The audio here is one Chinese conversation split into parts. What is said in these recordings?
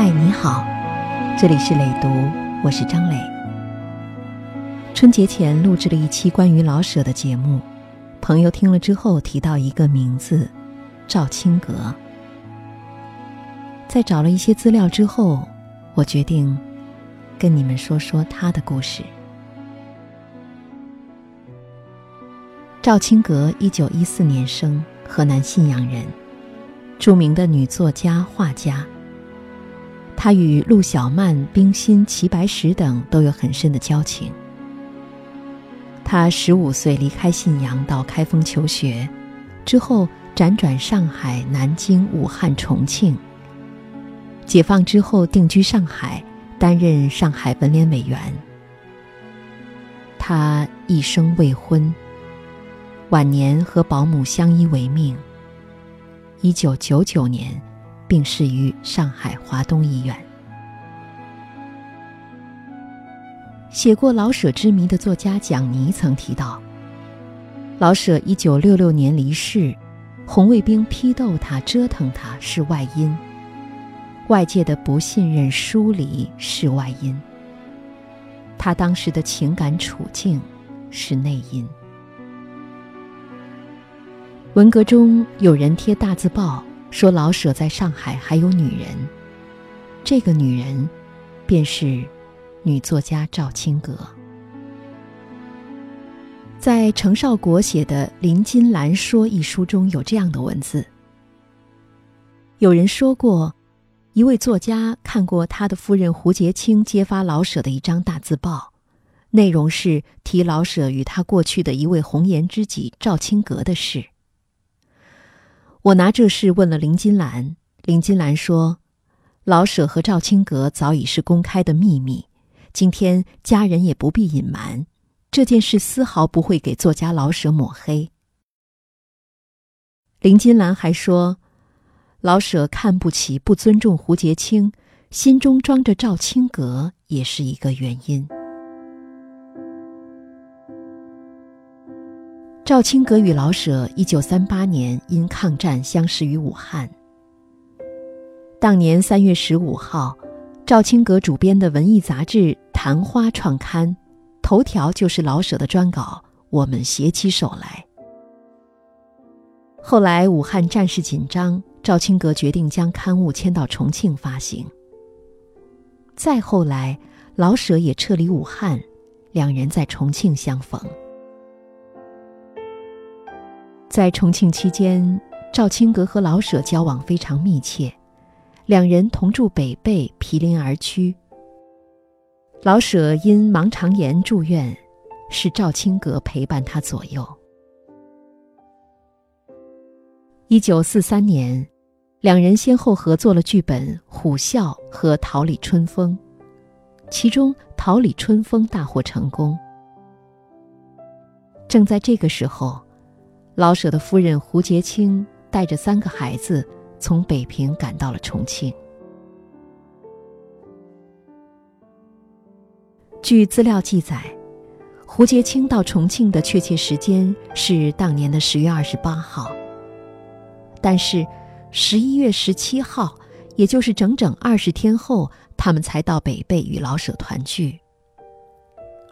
嗨，你好，这里是磊读，我是张磊。春节前录制了一期关于老舍的节目，朋友听了之后提到一个名字，赵青阁。在找了一些资料之后，我决定跟你们说说他的故事。赵青阁，一九一四年生，河南信阳人，著名的女作家、画家。他与陆小曼、冰心、齐白石等都有很深的交情。他十五岁离开信阳到开封求学，之后辗转上海、南京、武汉、重庆。解放之后定居上海，担任上海文联委员。他一生未婚，晚年和保姆相依为命。一九九九年。病逝于上海华东医院。写过老舍之谜的作家蒋妮曾提到，老舍一九六六年离世，红卫兵批斗他、折腾他是外因，外界的不信任、疏离是外因，他当时的情感处境是内因。文革中有人贴大字报。说老舍在上海还有女人，这个女人，便是女作家赵青阁。在程绍国写的《林金兰说》一书中有这样的文字：有人说过，一位作家看过他的夫人胡洁清揭发老舍的一张大字报，内容是提老舍与他过去的一位红颜知己赵青阁的事。我拿这事问了林金兰，林金兰说：“老舍和赵青阁早已是公开的秘密，今天家人也不必隐瞒，这件事丝毫不会给作家老舍抹黑。”林金兰还说：“老舍看不起、不尊重胡洁清，心中装着赵青阁也是一个原因。”赵青阁与老舍一九三八年因抗战相识于武汉。当年三月十五号，赵青阁主编的文艺杂志《昙花》创刊，头条就是老舍的专稿。我们携起手来。后来武汉战事紧张，赵青阁决定将刊物迁到重庆发行。再后来，老舍也撤离武汉，两人在重庆相逢。在重庆期间，赵青阁和老舍交往非常密切，两人同住北碚，毗邻而居。老舍因盲肠炎住院，是赵青阁陪伴他左右。一九四三年，两人先后合作了剧本《虎啸》和《桃李春风》，其中《桃李春风》大获成功。正在这个时候。老舍的夫人胡洁清带着三个孩子从北平赶到了重庆。据资料记载，胡洁清到重庆的确切时间是当年的十月二十八号。但是，十一月十七号，也就是整整二十天后，他们才到北碚与老舍团聚。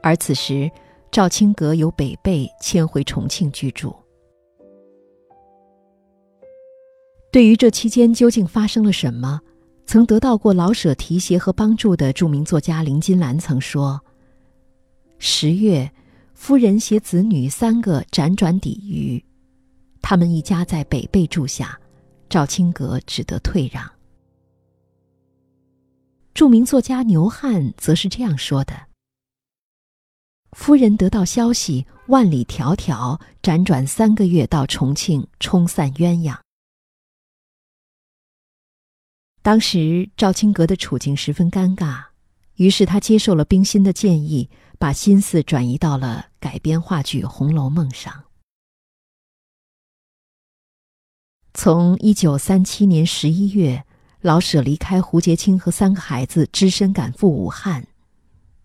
而此时，赵青阁由北碚迁回重庆居住。对于这期间究竟发生了什么，曾得到过老舍提携和帮助的著名作家林金兰曾说：“十月，夫人携子女三个辗转抵渝，他们一家在北碚住下，赵青阁只得退让。”著名作家牛汉则是这样说的：“夫人得到消息，万里迢迢辗转三个月到重庆，冲散鸳鸯。”当时赵青阁的处境十分尴尬，于是他接受了冰心的建议，把心思转移到了改编话剧《红楼梦》上。从一九三七年十一月，老舍离开胡洁清和三个孩子，只身赶赴武汉，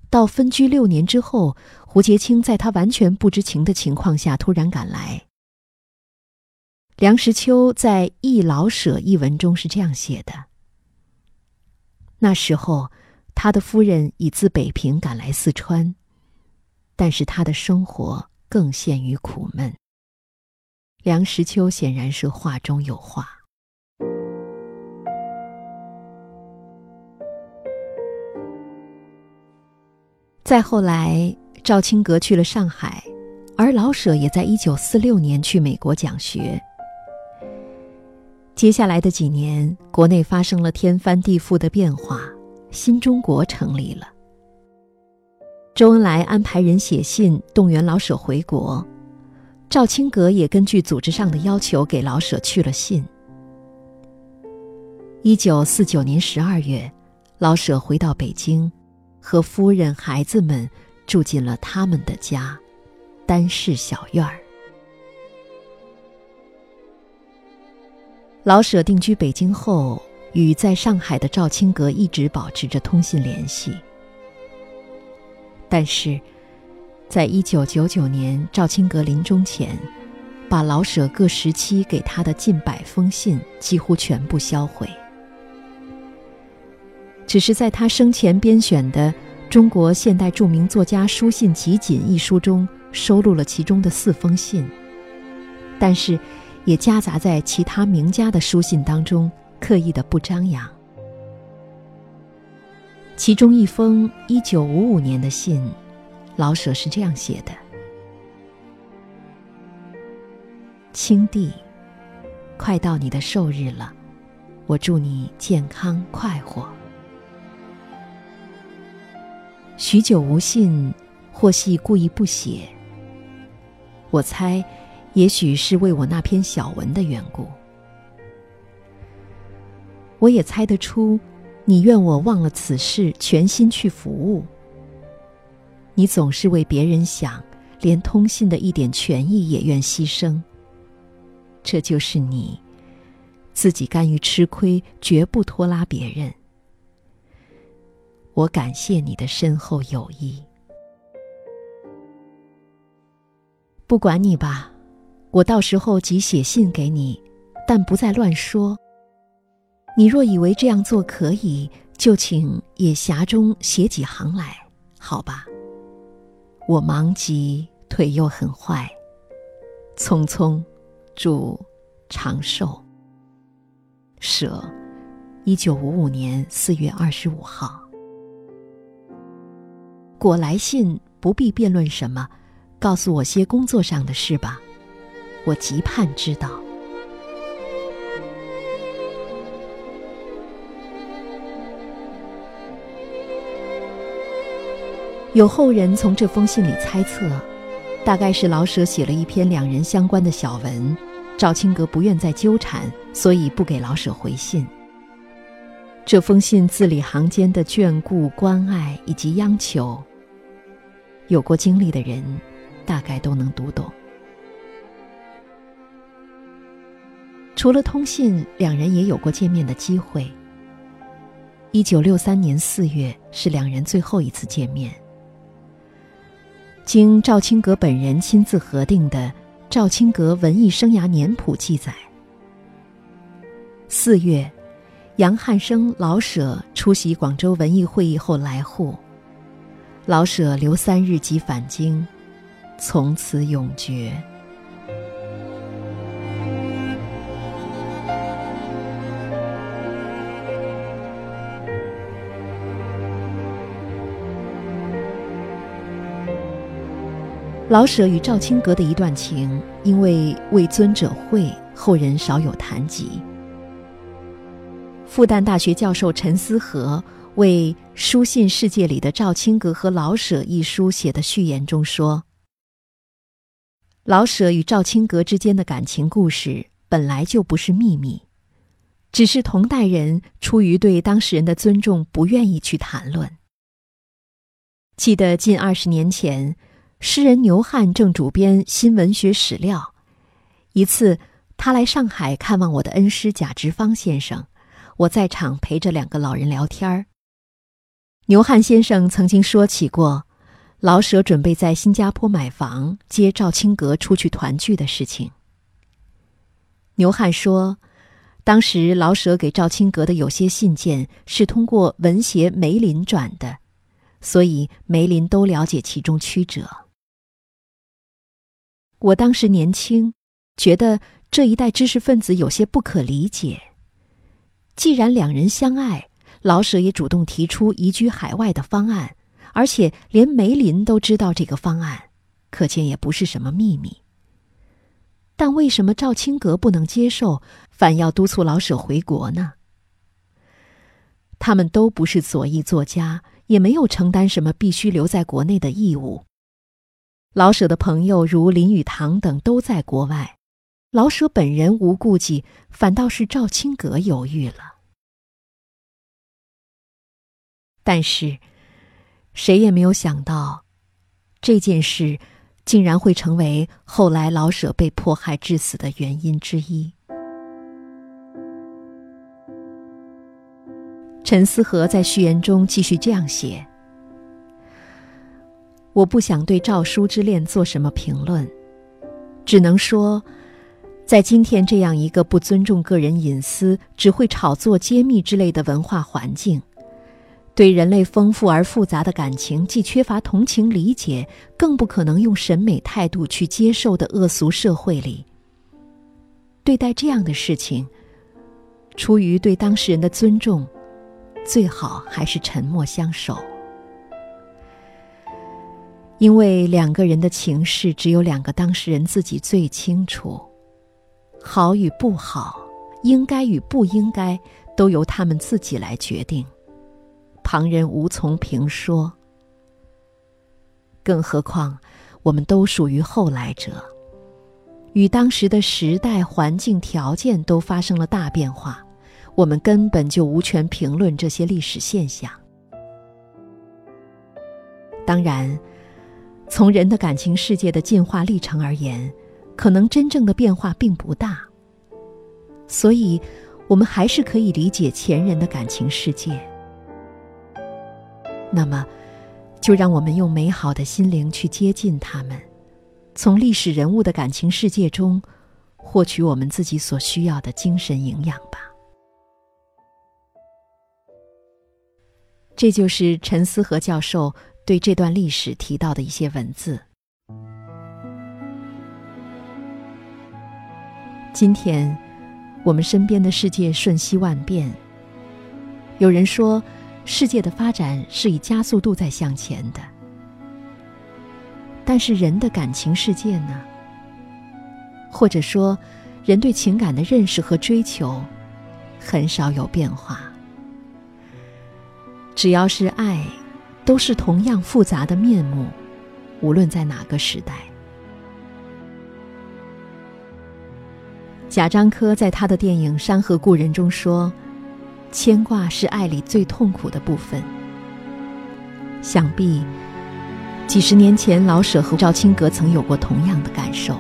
到分居六年之后，胡洁清在他完全不知情的情况下突然赶来。梁实秋在《忆老舍》一文中是这样写的。那时候，他的夫人已自北平赶来四川，但是他的生活更陷于苦闷。梁实秋显然是话中有话。再后来，赵青阁去了上海，而老舍也在一九四六年去美国讲学。接下来的几年，国内发生了天翻地覆的变化，新中国成立了。周恩来安排人写信动员老舍回国，赵青阁也根据组织上的要求给老舍去了信。一九四九年十二月，老舍回到北京，和夫人、孩子们住进了他们的家，单室小院儿。老舍定居北京后，与在上海的赵青阁一直保持着通信联系。但是，在一九九九年赵青阁临终前，把老舍各时期给他的近百封信几乎全部销毁。只是在他生前编选的《中国现代著名作家书信集锦》一书中收录了其中的四封信，但是。也夹杂在其他名家的书信当中，刻意的不张扬。其中一封一九五五年的信，老舍是这样写的：“青帝，快到你的寿日了，我祝你健康快活。许久无信，或系故意不写。我猜。”也许是为我那篇小文的缘故，我也猜得出，你愿我忘了此事，全心去服务。你总是为别人想，连通信的一点权益也愿牺牲。这就是你，自己甘于吃亏，绝不拖拉别人。我感谢你的深厚友谊。不管你吧。我到时候即写信给你，但不再乱说。你若以为这样做可以，就请也匣中写几行来，好吧？我忙极，腿又很坏，匆匆，祝长寿。舍，一九五五年四月二十五号。果来信不必辩论什么，告诉我些工作上的事吧。我极盼知道。有后人从这封信里猜测，大概是老舍写了一篇两人相关的小文，赵青阁不愿再纠缠，所以不给老舍回信。这封信字里行间的眷顾、关爱以及央求，有过经历的人大概都能读懂。除了通信，两人也有过见面的机会。一九六三年四月是两人最后一次见面。经赵青阁本人亲自核定的《赵青阁文艺生涯年谱》记载，四月，杨汉生、老舍出席广州文艺会议后来沪，老舍留三日即返京，从此永绝。老舍与赵青阁的一段情，因为为尊者讳，后人少有谈及。复旦大学教授陈思和为《书信世界里的赵青阁和老舍》一书写的序言中说：“老舍与赵青阁之间的感情故事本来就不是秘密，只是同代人出于对当事人的尊重，不愿意去谈论。记得近二十年前。”诗人牛汉正主编新文学史料，一次他来上海看望我的恩师贾植芳先生，我在场陪着两个老人聊天儿。牛汉先生曾经说起过，老舍准备在新加坡买房接赵青阁出去团聚的事情。牛汉说，当时老舍给赵青阁的有些信件是通过文协梅林转的，所以梅林都了解其中曲折。我当时年轻，觉得这一代知识分子有些不可理解。既然两人相爱，老舍也主动提出移居海外的方案，而且连梅林都知道这个方案，可见也不是什么秘密。但为什么赵青阁不能接受，反要督促老舍回国呢？他们都不是左翼作家，也没有承担什么必须留在国内的义务。老舍的朋友如林语堂等都在国外，老舍本人无顾忌，反倒是赵青阁犹豫了。但是，谁也没有想到，这件事。竟然会成为后来老舍被迫害致死的原因之一。陈思和在序言中继续这样写：“我不想对赵书之恋做什么评论，只能说，在今天这样一个不尊重个人隐私、只会炒作揭秘之类的文化环境。”对人类丰富而复杂的感情既缺乏同情理解，更不可能用审美态度去接受的恶俗社会里，对待这样的事情，出于对当事人的尊重，最好还是沉默相守。因为两个人的情事，只有两个当事人自己最清楚，好与不好，应该与不应该，都由他们自己来决定。旁人无从评说，更何况我们都属于后来者，与当时的时代环境条件都发生了大变化，我们根本就无权评论这些历史现象。当然，从人的感情世界的进化历程而言，可能真正的变化并不大，所以我们还是可以理解前人的感情世界。那么，就让我们用美好的心灵去接近他们，从历史人物的感情世界中，获取我们自己所需要的精神营养吧。这就是陈思和教授对这段历史提到的一些文字。今天，我们身边的世界瞬息万变，有人说。世界的发展是以加速度在向前的，但是人的感情世界呢？或者说，人对情感的认识和追求，很少有变化。只要是爱，都是同样复杂的面目，无论在哪个时代。贾樟柯在他的电影《山河故人》中说。牵挂是爱里最痛苦的部分。想必几十年前，老舍和赵青阁曾有过同样的感受。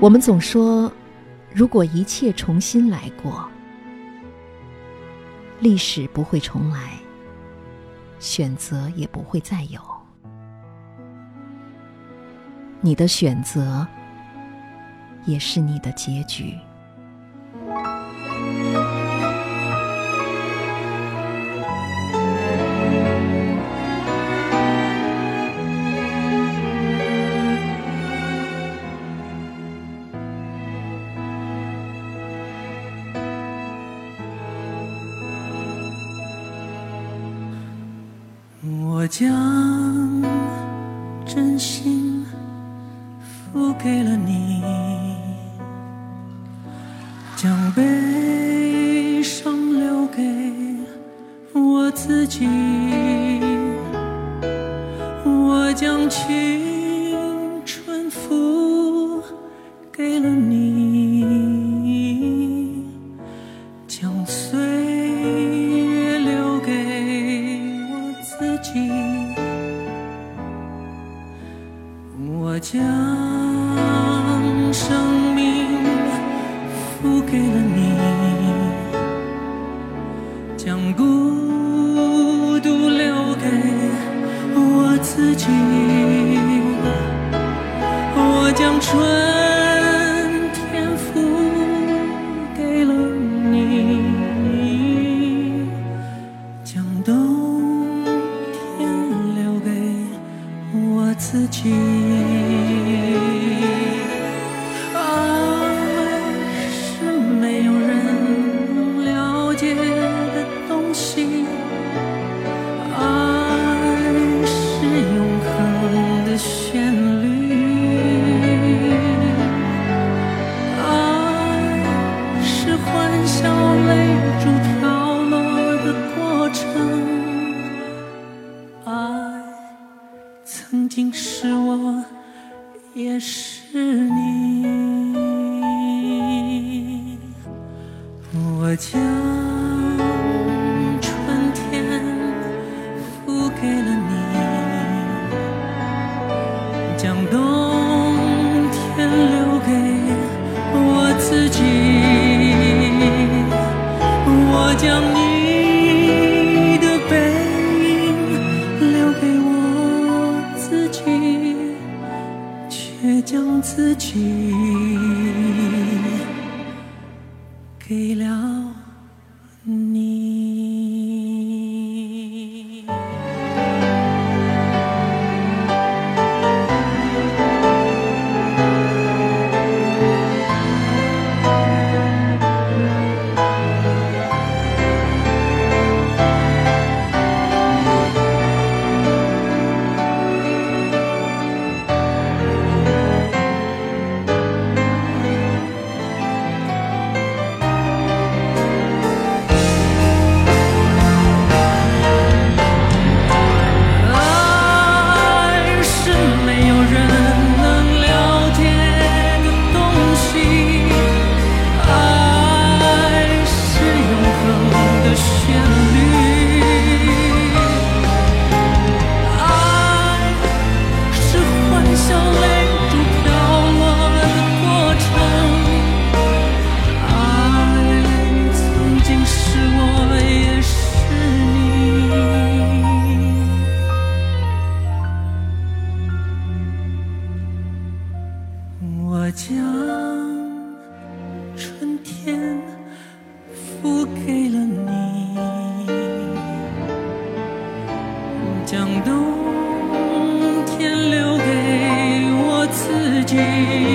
我们总说，如果一切重新来过，历史不会重来，选择也不会再有。你的选择，也是你的结局。将真心付给了你，将悲伤留给我自己，我将去。春将你 Jesus.